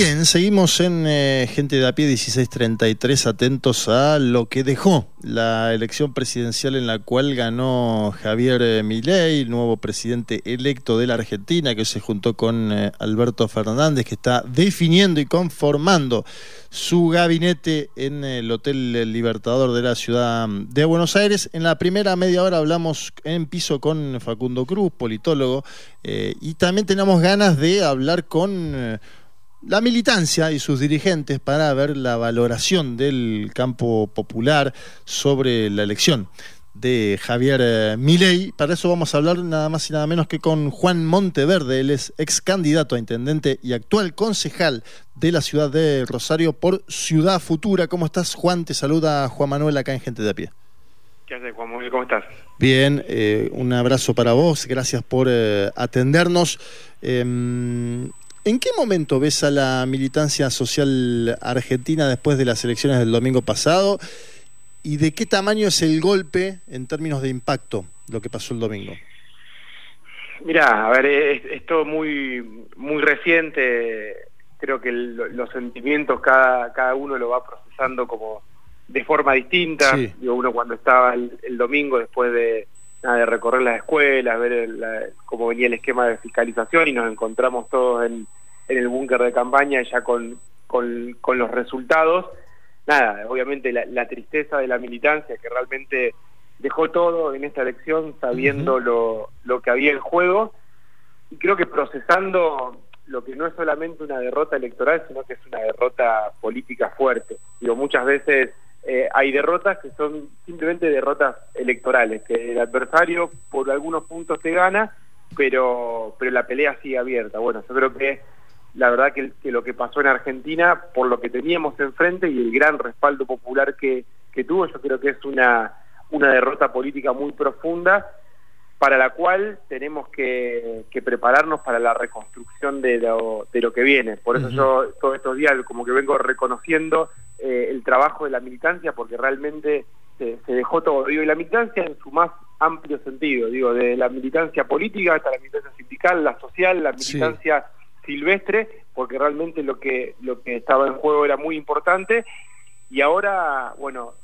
Bien, seguimos en eh, Gente de a pie 1633, atentos a lo que dejó la elección presidencial en la cual ganó Javier eh, Milei, nuevo presidente electo de la Argentina, que se juntó con eh, Alberto Fernández, que está definiendo y conformando su gabinete en el Hotel Libertador de la ciudad de Buenos Aires. En la primera media hora hablamos en piso con Facundo Cruz, politólogo, y también tenemos ganas de hablar con la militancia y sus dirigentes para ver la valoración del campo popular sobre la elección de Javier eh, Milei. Para eso vamos a hablar nada más y nada menos que con Juan Monteverde. Él es ex candidato a intendente y actual concejal de la ciudad de Rosario por Ciudad Futura. ¿Cómo estás, Juan? Te saluda Juan Manuel acá en Gente de a Pie. ¿Qué haces, Juan Manuel? ¿Cómo estás? Bien, eh, un abrazo para vos. Gracias por eh, atendernos. Em, ¿En qué momento ves a la militancia social argentina después de las elecciones del domingo pasado? ¿Y de qué tamaño es el golpe en términos de impacto lo que pasó el domingo? Mira, a ver, es, todo muy, muy reciente. Creo que los sentimientos cada, cada uno lo va procesando como de forma distinta. Digo, uno cuando estaba el, domingo después de, de recorrer las escuelas, ver cómo venía el esquema de fiscalización y nos encontramos todos en, en el búnker de campaña ya con, con, los resultados. Nada, obviamente la, tristeza de la militancia que realmente dejó todo en esta elección sabiendo lo, lo que había en juego y creo que procesando lo que no es solamente una derrota electoral, sino que es una derrota política fuerte. Digo, muchas veces eh, hay derrotas que son simplemente derrotas electorales, que el adversario por algunos puntos te gana, pero, pero la pelea sigue abierta. Bueno, yo creo que la verdad que, lo que pasó en Argentina, por lo que teníamos enfrente y el gran respaldo popular que, tuvo, yo creo que es una, una derrota política muy profunda para la cual tenemos que, prepararnos para la reconstrucción de lo, de lo que viene. Por eso yo todos estos días como que vengo reconociendo eh, el trabajo de la militancia porque realmente se, dejó todo. Digo, y la militancia en su más amplio sentido, digo, de la militancia política hasta la militancia sindical, la social, la militancia silvestre, porque realmente lo que, lo que estaba en juego era muy importante. Y ahora, bueno,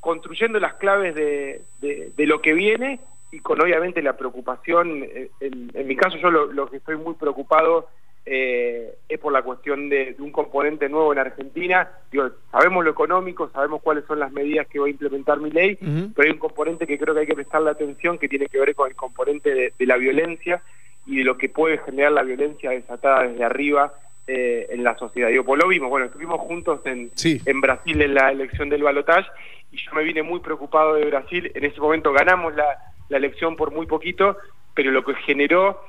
construyendo las claves de, de, lo que viene y con obviamente la preocupación, eh, en, mi caso yo lo, que estoy muy preocupado eh, es por la cuestión de, un componente nuevo en Argentina. Digo, sabemos lo económico, sabemos cuáles son las medidas que va a implementar mi ley, pero hay un componente que creo que hay que prestarle atención que tiene que ver con el componente de la violencia y de lo que puede generar la violencia desatada desde arriba eh, en la sociedad. Digo, pues lo vimos, bueno, estuvimos juntos en, en Brasil en la elección del balotaje y yo me vine muy preocupado de Brasil. En ese momento ganamos la, la elección por muy poquito, pero lo que generó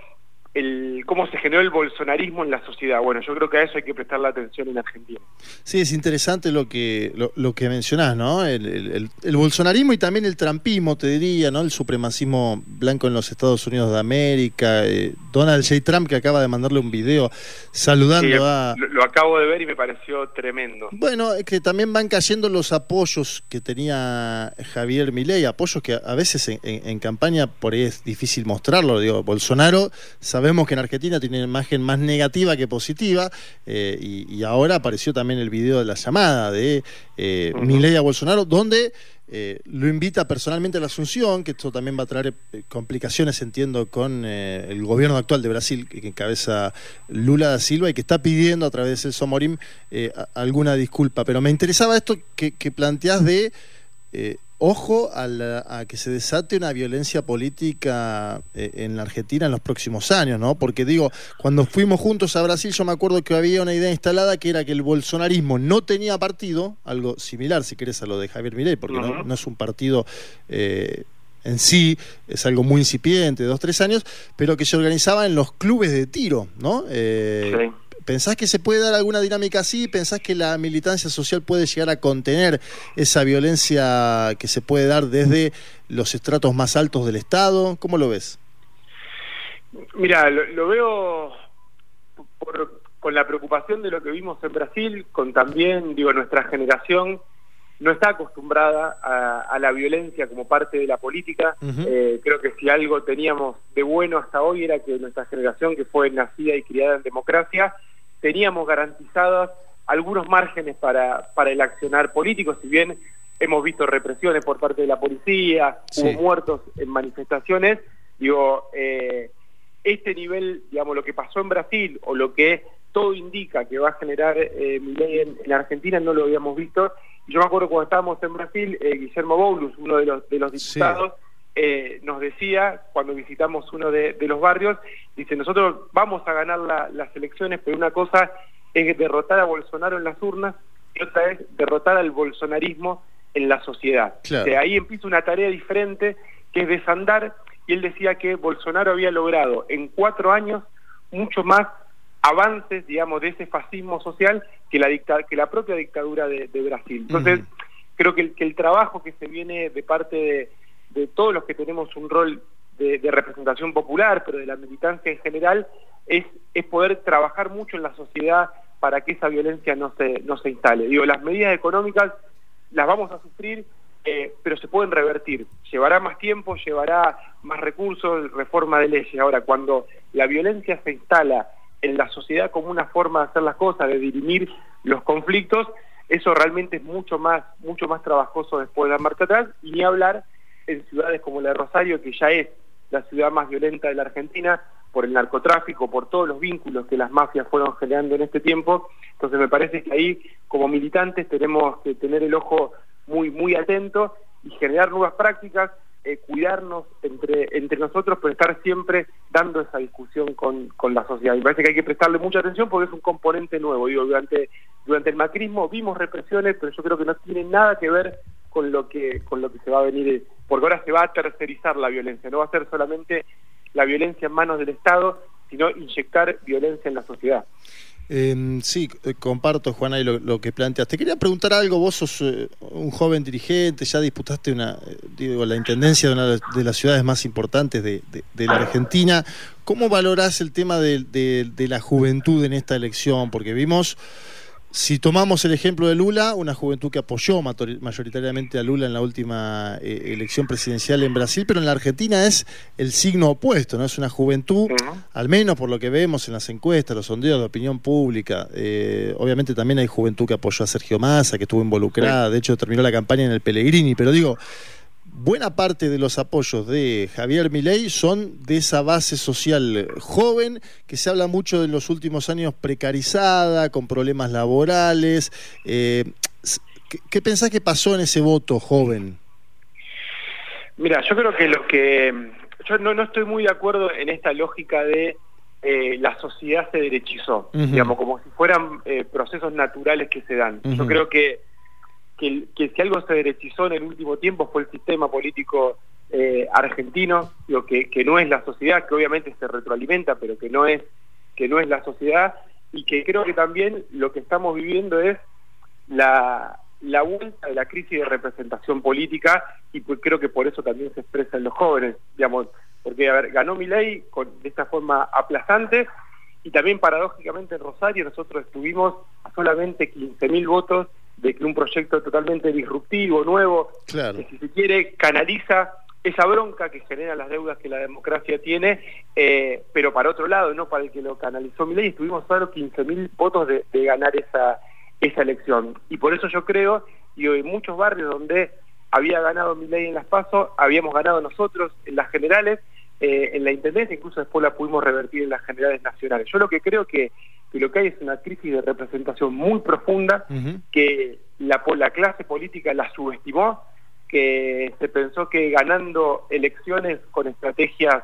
el, cómo se generó el bolsonarismo en la sociedad. Bueno, yo creo que a eso hay que prestar la atención en Argentina. Sí, es interesante lo que, lo, que mencionás, ¿no? El, bolsonarismo y también el trampismo, te diría, ¿no? El supremacismo blanco en los Estados Unidos de América. Eh, Donald J. Trump que acaba de mandarle un video saludando a... Lo, acabo de ver y me pareció tremendo. Bueno, es que también van cayendo los apoyos que tenía Javier Milei, apoyos que a veces en, en campaña por ahí es difícil mostrarlo. Digo, Bolsonaro Sabemos que en Argentina tiene una imagen más negativa que positiva eh, y, ahora apareció también el video de la llamada de eh, a Bolsonaro, donde eh, lo invita personalmente a la Asunción, que esto también va a traer eh, complicaciones, entiendo, con el gobierno actual de Brasil, que, encabeza Lula da Silva y que está pidiendo a través de Celso Morim alguna disculpa. Pero me interesaba esto que, que planteás de ojo a, que se desate una violencia política eh, en la Argentina en los próximos años, ¿no? Porque digo, cuando fuimos juntos a Brasil, yo me acuerdo que había una idea instalada que era que el bolsonarismo no tenía partido, algo similar, si querés, a lo de Javier Milei, porque no, es un partido eh, en sí, es algo muy incipiente, dos, tres años, pero que se organizaba en los clubes de tiro, ¿no? Eh, ¿Pensás que se puede dar alguna dinámica así? ¿Pensás que la militancia social puede llegar a contener esa violencia que se puede dar desde los estratos más altos del Estado? ¿Cómo lo ves? Mira, lo, veo con la preocupación de lo que vimos en Brasil, con también, digo, nuestra generación no está acostumbrada a, la violencia como parte de la política. Eh, creo que si algo teníamos de bueno hasta hoy era que nuestra generación, que fue nacida y criada en democracia, teníamos garantizados algunos márgenes para, para el accionar político, si bien hemos visto represiones por parte de la policía, hubo muertos en manifestaciones, digo, eh, este nivel, digamos, lo que pasó en Brasil o lo que todo indica que va a generar eh, mi ley en, Argentina no lo habíamos visto. Yo me acuerdo cuando estábamos en Brasil, eh, Guillermo Boulos, uno de los, de los diputados, eh, nos decía, cuando visitamos uno de, los barrios, dice, nosotros vamos a ganar las elecciones, pero una cosa es derrotar a Bolsonaro en las urnas y otra es derrotar al bolsonarismo en la sociedad. ahí empieza una tarea diferente que es desandar y él decía que Bolsonaro había logrado en cuatro años mucho más avances, digamos, de ese fascismo social que la, dicta que la propia dictadura de, Brasil. Entonces, creo que el, que el trabajo que se viene de parte de, todos los que tenemos un rol de, representación popular, pero de la militancia en general, es, es poder trabajar mucho en la sociedad para que esa violencia no se, no se instale. Digo, las medidas económicas las vamos a sufrir eh, pero se pueden revertir. Llevará más tiempo, llevará más recursos, reforma de leyes. Ahora, cuando la violencia se instala en la sociedad como una forma de hacer las cosas, de dirimir los conflictos, eso realmente es mucho más, mucho más trabajoso después de la marcha atrás, y ni hablar en ciudades como la de Rosario, que ya es la ciudad más violenta de la Argentina, por el narcotráfico, por todos los vínculos que las mafias fueron generando en este tiempo. Entonces me parece que ahí, como militantes, tenemos que tener el ojo muy, muy atento y generar nuevas prácticas, eh, cuidarnos entre, entre nosotros, pero estar siempre dando esa discusión con, con la sociedad. Y parece que hay que prestarle mucha atención porque es un componente nuevo. Digo, durante, durante el macrismo vimos represiones, pero yo creo que no tiene nada que ver con lo que, con lo que se va a venir, porque ahora se va a tercerizar la violencia, no va a ser solamente la violencia en manos del Estado, sino inyectar violencia en la sociedad. Em, sí, eh, comparto, Juana, lo, que planteas. Te quería preguntar algo, vos sos eh, un joven dirigente, ya disputaste una, eh, digo, la intendencia de una de las ciudades más importantes de, la Argentina. ¿Cómo valorás el tema de, la juventud en esta elección? Porque vimos si tomamos el ejemplo de Lula, una juventud que apoyó mayoritariamente a Lula en la última eh, elección presidencial en Brasil, pero en la Argentina es el signo opuesto, ¿no? Es una juventud, al menos por lo que vemos en las encuestas, los sondeos de opinión pública. Eh, obviamente también hay juventud que apoyó a Sergio Massa, que estuvo involucrada, de hecho terminó la campaña en el Pellegrini, pero digo, buena parte de los apoyos de Javier Milei son de esa base social joven que se habla mucho en los últimos años precarizada, con problemas laborales. Eh, ¿qué, pensás que pasó en ese voto joven? Mira, yo creo que lo que... Yo no, no estoy muy de acuerdo en esta lógica de eh, la sociedad se derechizó, digamos, como si fueran eh, procesos naturales que se dan. Yo creo que que, si algo se derechizó en el último tiempo fue el sistema político eh, argentino, lo que, no es la sociedad, que obviamente se retroalimenta, pero que no es que no es la sociedad y que creo que también lo que estamos viviendo es la, la vuelta de la crisis de representación política y pues creo que por eso también se expresa en los jóvenes, digamos, porque a ganó mi ley con, de esta forma aplazante y también paradójicamente en Rosario nosotros estuvimos a solamente 15.000 votos de que un proyecto totalmente disruptivo, nuevo, que si se quiere canaliza esa bronca que genera las deudas que la democracia tiene, eh, pero para otro lado, no para el que lo canalizó mi ley, estuvimos solo 15.000 votos de, ganar esa, esa elección. Y por eso yo creo, y en muchos barrios donde había ganado mi ley en las pasos, habíamos ganado nosotros en las generales, eh, en la intendencia, incluso después la pudimos revertir en las generales nacionales. Yo lo que creo que que lo que hay es una crisis de representación muy profunda, que la, la clase política la subestimó, que se pensó que ganando elecciones con estrategias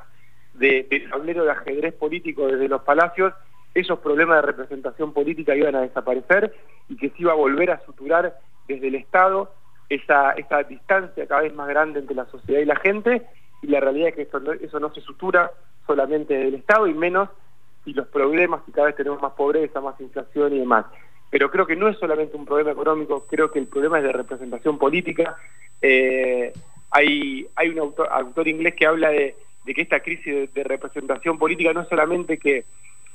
de, tablero de ajedrez político desde los palacios, esos problemas de representación política iban a desaparecer y que se iba a volver a suturar desde el Estado esa, esa distancia cada vez más grande entre la sociedad y la gente, y la realidad es que eso no, eso no se sutura solamente del Estado y menos y los problemas y cada vez tenemos más pobreza, más inflación y demás. Pero creo que no es solamente un problema económico, creo que el problema es de representación política. Eh, hay, hay un autor, inglés que habla de, que esta crisis de, representación política no es solamente que,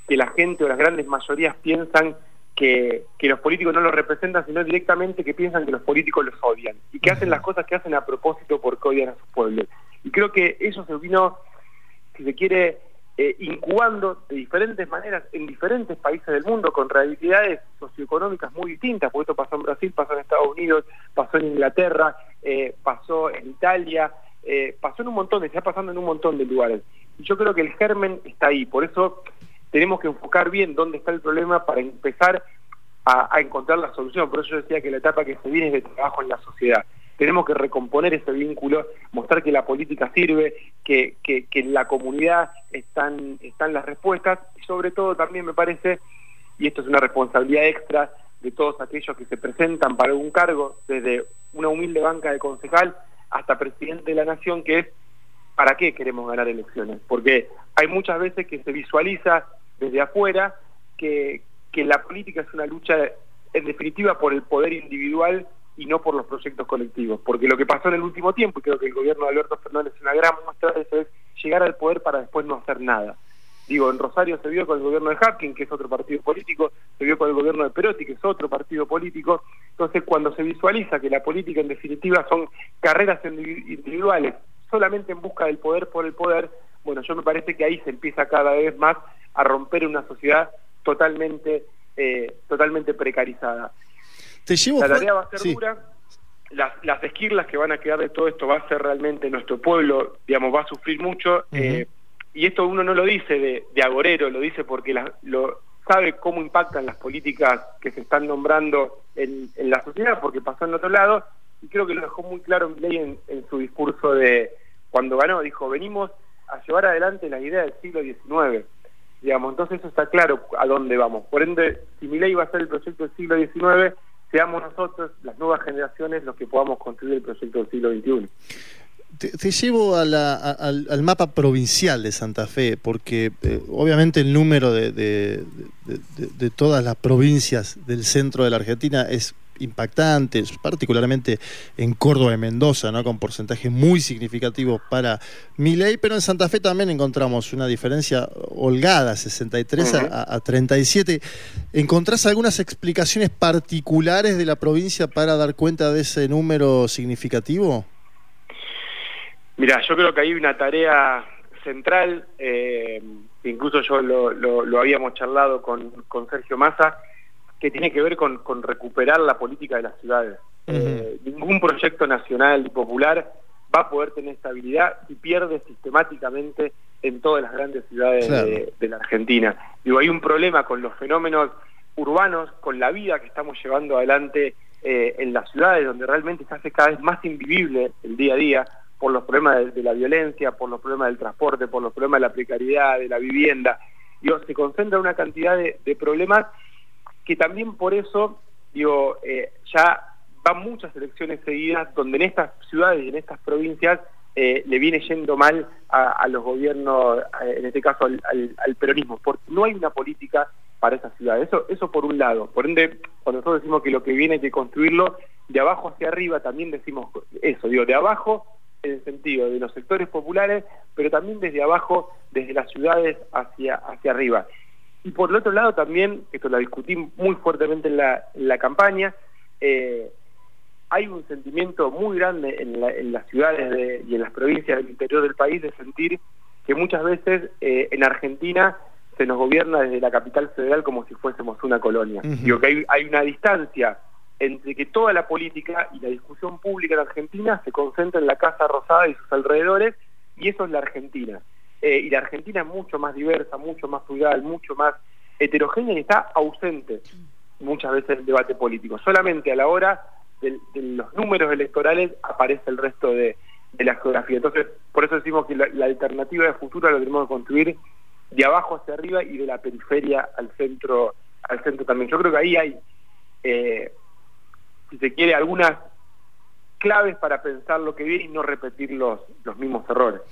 que la gente o las grandes mayorías piensan que, que, los políticos no los representan, sino directamente que piensan que los políticos los odian y que hacen las cosas que hacen a propósito porque odian a sus pueblos. Y creo que eso se vino, si se quiere, eh, incubando de diferentes maneras en diferentes países del mundo con realidades socioeconómicas muy distintas, porque esto pasó en Brasil, pasó en Estados Unidos, pasó en Inglaterra, eh, pasó en Italia, eh, pasó en un montón, está pasando en un montón de lugares. Y yo creo que el germen está ahí, por eso tenemos que enfocar bien dónde está el problema para empezar a, a encontrar la solución. Por eso yo decía que la etapa que se viene es de trabajo en la sociedad tenemos que recomponer ese vínculo, mostrar que la política sirve, que, que, en la comunidad están, están las respuestas y sobre todo también me parece, y esto es una responsabilidad extra de todos aquellos que se presentan para un cargo, desde una humilde banca de concejal hasta presidente de la nación, que es ¿para qué queremos ganar elecciones? Porque hay muchas veces que se visualiza desde afuera que, que la política es una lucha en definitiva por el poder individual y no por los proyectos colectivos. Porque lo que pasó en el último tiempo, y creo que el gobierno de Alberto Fernández es una gran muestra de eso, es llegar al poder para después no hacer nada. Digo, en Rosario se vio con el gobierno de Hapkin, que es otro partido político, se vio con el gobierno de Perotti, que es otro partido político. Entonces, cuando se visualiza que la política en definitiva son carreras individuales, solamente en busca del poder por el poder, bueno, yo me parece que ahí se empieza cada vez más a romper una sociedad totalmente, eh, totalmente precarizada la tarea va a ser dura. Las, las esquirlas que van a quedar de todo esto va a ser realmente nuestro pueblo, digamos, va a sufrir mucho. Eh, y esto uno no lo dice de, de agorero, lo dice porque lo sabe cómo impactan las políticas que se están nombrando en, la sociedad, porque pasó en otro lado, y creo que lo dejó muy claro Milley en, en su discurso de cuando ganó, dijo, venimos a llevar adelante la idea del siglo XIX. Digamos, entonces eso está claro a dónde vamos. Por ende, si Milei va a ser el proyecto del siglo XIX, seamos nosotros, las nuevas generaciones, los que podamos construir el proyecto del siglo XXI. Te, llevo al, mapa provincial de Santa Fe, porque eh, obviamente el número de, de, todas las provincias del centro de la Argentina es impactantes, particularmente en Córdoba y Mendoza, ¿no? con porcentajes muy significativos para ley, pero en Santa Fe también encontramos una diferencia holgada, 63 a, 37. ¿Encontrás algunas explicaciones particulares de la provincia para dar cuenta de ese número significativo? Mira, yo creo que hay una tarea central, eh, incluso yo lo, lo, habíamos charlado con, con Sergio Massa, que tiene que ver con, recuperar la política de las ciudades. Eh, ningún proyecto nacional y popular va a poder tener estabilidad si pierde sistemáticamente en todas las grandes ciudades de, la Argentina. Digo, hay un problema con los fenómenos urbanos, con la vida que estamos llevando adelante eh, en las ciudades, donde realmente se hace cada vez más invivible el día a día por los problemas de, la violencia, por los problemas del transporte, por los problemas de la precariedad, de la vivienda. Digo, se concentra una cantidad de problemas que también por eso, digo, eh, ya van muchas elecciones seguidas donde en estas ciudades y en estas provincias eh, le viene yendo mal a, los gobiernos, eh, en este caso al, peronismo, porque no hay una política para esas ciudades. Eso, eso por un lado. Por ende, cuando nosotros decimos que lo que viene hay que construirlo, de abajo hacia arriba también decimos eso, digo, de abajo en el sentido de los sectores populares, pero también desde abajo, desde las ciudades hacia, hacia arriba. Y por el otro lado también, esto lo discutí muy fuertemente en la, en la campaña, eh, hay un sentimiento muy grande en, las ciudades y en las provincias del interior del país de sentir que muchas veces eh, en Argentina se nos gobierna desde la capital federal como si fuésemos una colonia. Digo que hay, hay una distancia entre que toda la política y la discusión pública en Argentina se concentra en la Casa Rosada y sus alrededores, y eso es la Argentina. Eh, y la Argentina es mucho más diversa, mucho más plural, mucho más heterogénea y está ausente muchas veces el debate político. Solamente a la hora de, los números electorales aparece el resto de, la geografía. Entonces, por eso decimos que la, alternativa de futuro la tenemos que construir de abajo hacia arriba y de la periferia al centro, al centro también. Yo creo que ahí hay, eh, si se quiere, algunas claves para pensar lo que viene y no repetir los, los mismos errores.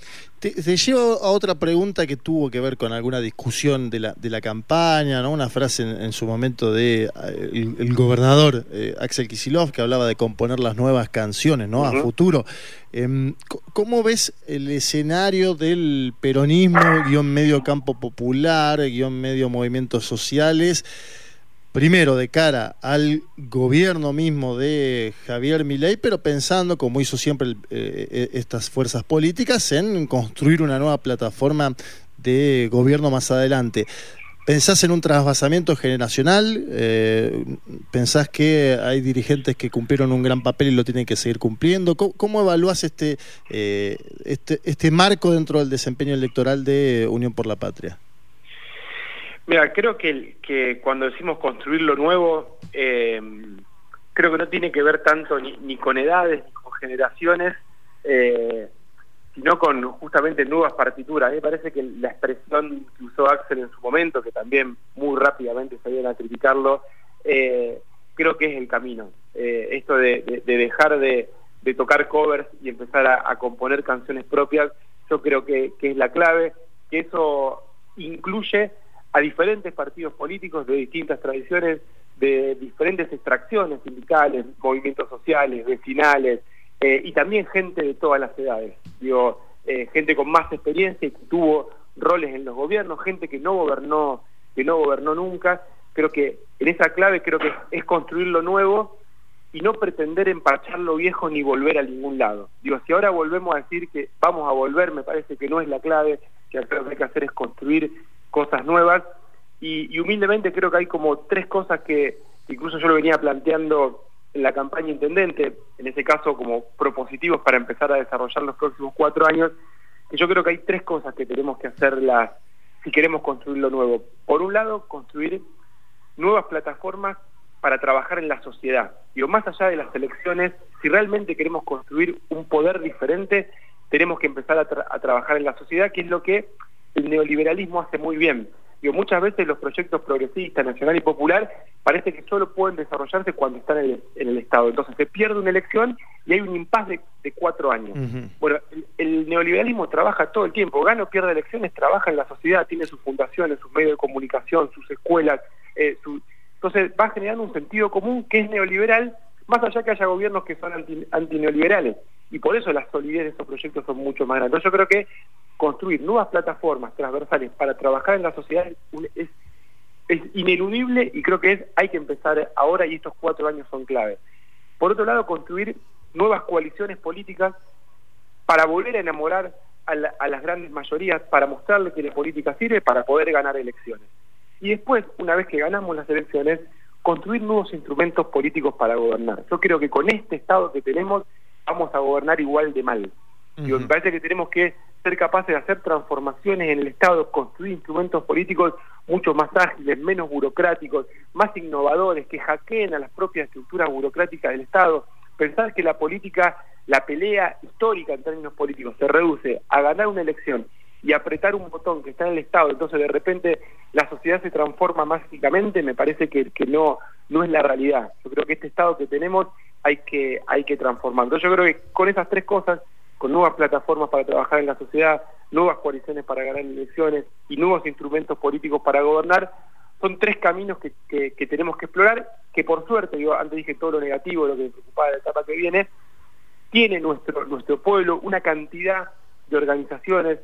Te, llevo a otra pregunta que tuvo que ver con alguna discusión de la, de la campaña, ¿no? una frase en, su momento de eh, el, gobernador eh, Axel Kisilov que hablaba de componer las nuevas canciones ¿no? a futuro. Em, ¿Cómo ves el escenario del peronismo, guion medio campo popular, guion medio movimientos sociales? Primero de cara al gobierno mismo de Javier Milei, pero pensando, como hizo siempre eh, eh, estas fuerzas políticas, en construir una nueva plataforma de gobierno más adelante. ¿Pensás en un trasvasamiento generacional? Eh, ¿Pensás que hay dirigentes que cumplieron un gran papel y lo tienen que seguir cumpliendo? ¿Cómo, evalúas este, eh, este, este marco dentro del desempeño electoral de Unión por la Patria? Mira, creo que, cuando decimos construir lo nuevo, eh, creo que no tiene que ver tanto ni, con edades ni con generaciones, eh, sino con justamente nuevas partituras. Me parece que la expresión que usó Axel en su momento, que también muy rápidamente salieron a criticarlo, eh, creo que es el camino. Esto de, dejar de, tocar covers y empezar a, componer canciones propias, yo creo que, es la clave, que eso incluye a diferentes partidos políticos de distintas tradiciones, de diferentes extracciones sindicales, movimientos sociales, vecinales, eh, y también gente de todas las edades, digo, eh, gente con más experiencia y que tuvo roles en los gobiernos, gente que no gobernó, que no gobernó nunca, creo que en esa clave creo que es construir lo nuevo y no pretender empachar lo viejo ni volver a ningún lado. Digo, si ahora volvemos a decir que vamos a volver, me parece que no es la clave, que lo que hay que hacer es construir cosas nuevas y, y humildemente creo que hay como tres cosas que incluso yo lo venía planteando en la campaña intendente, en ese caso como propositivos para empezar a desarrollar los próximos cuatro años, que yo creo que hay tres cosas que tenemos que hacerlas si queremos construir lo nuevo. Por un lado, construir nuevas plataformas para trabajar en la sociedad. Digo, más allá de las elecciones, si realmente queremos construir un poder diferente, tenemos que empezar a, a trabajar en la sociedad, que es lo que el neoliberalismo hace muy bien Digo, muchas veces los proyectos progresistas, nacional y popular, parece que solo pueden desarrollarse cuando están en el, Estado. Entonces se pierde una elección y hay un impasse de, cuatro años. Bueno, el, neoliberalismo trabaja todo el tiempo, gana o pierde elecciones, trabaja en la sociedad, tiene sus fundaciones, sus medios de comunicación, sus escuelas. Eh, entonces va generando un sentido común que es neoliberal, más allá que haya gobiernos que son anti, antineoliberales. Y por eso la solidez de esos proyectos son mucho más grandes. Yo creo que construir nuevas plataformas transversales para trabajar en la sociedad es, es ineludible y creo que es hay que empezar ahora y estos cuatro años son clave. Por otro lado, construir nuevas coaliciones políticas para volver a enamorar a, a las grandes mayorías, para mostrarle que la política sirve para poder ganar elecciones. Y después, una vez que ganamos las elecciones, construir nuevos instrumentos políticos para gobernar. Yo creo que con este Estado que tenemos vamos a gobernar igual de mal. Me parece que tenemos que ser capaces de hacer transformaciones en el Estado, construir instrumentos políticos mucho más ágiles, menos burocráticos, más innovadores, que hackeen a las propias estructuras burocráticas del Estado. Pensar que la política, la pelea histórica en términos políticos, se reduce a ganar una elección y apretar un botón que está en el Estado, entonces de repente la sociedad se transforma mágicamente, me parece que, que no, no es la realidad. Yo creo que este Estado que tenemos hay que, hay que transformarlo. Yo creo que con esas tres cosas con nuevas plataformas para trabajar en la sociedad, nuevas coaliciones para ganar elecciones y nuevos instrumentos políticos para gobernar, son tres caminos que, tenemos que explorar, que por suerte, digo, antes dije todo lo negativo, lo que me preocupaba de la etapa que viene, tiene nuestro, nuestro pueblo una cantidad de organizaciones,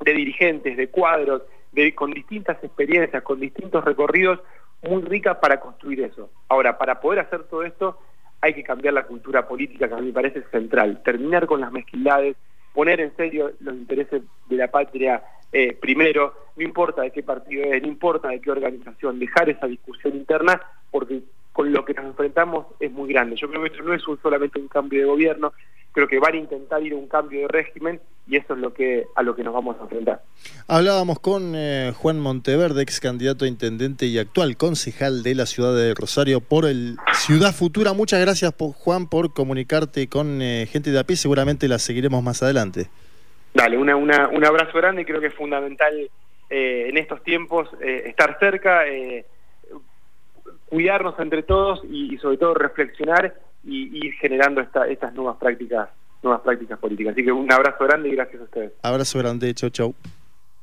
de dirigentes, de cuadros, de, con distintas experiencias, con distintos recorridos, muy ricas para construir eso. Ahora, para poder hacer todo esto, hay que cambiar la cultura política que a mí me parece central, terminar con las mezquindades, poner en serio los intereses de la patria eh, primero, no importa de qué partido es, no importa de qué organización, dejar esa discusión interna porque con lo que nos enfrentamos es muy grande. Yo creo que no es solamente un cambio de gobierno, creo que van a intentar ir a un cambio de régimen y eso es lo que a lo que nos vamos a enfrentar. Hablábamos con eh, Juan Monteverde, ex candidato a intendente y actual concejal de la ciudad de Rosario por el Ciudad Futura. Muchas gracias Juan por comunicarte con eh, gente de a pie, seguramente la seguiremos más adelante. Dale, una, una, un abrazo grande creo que es fundamental eh, en estos tiempos estar cerca, cuidarnos entre todos y, sobre todo reflexionar y ir generando estas nuevas prácticas nuevas prácticas políticas. Así que un abrazo grande y gracias a ustedes. Abrazo grande, chau chau.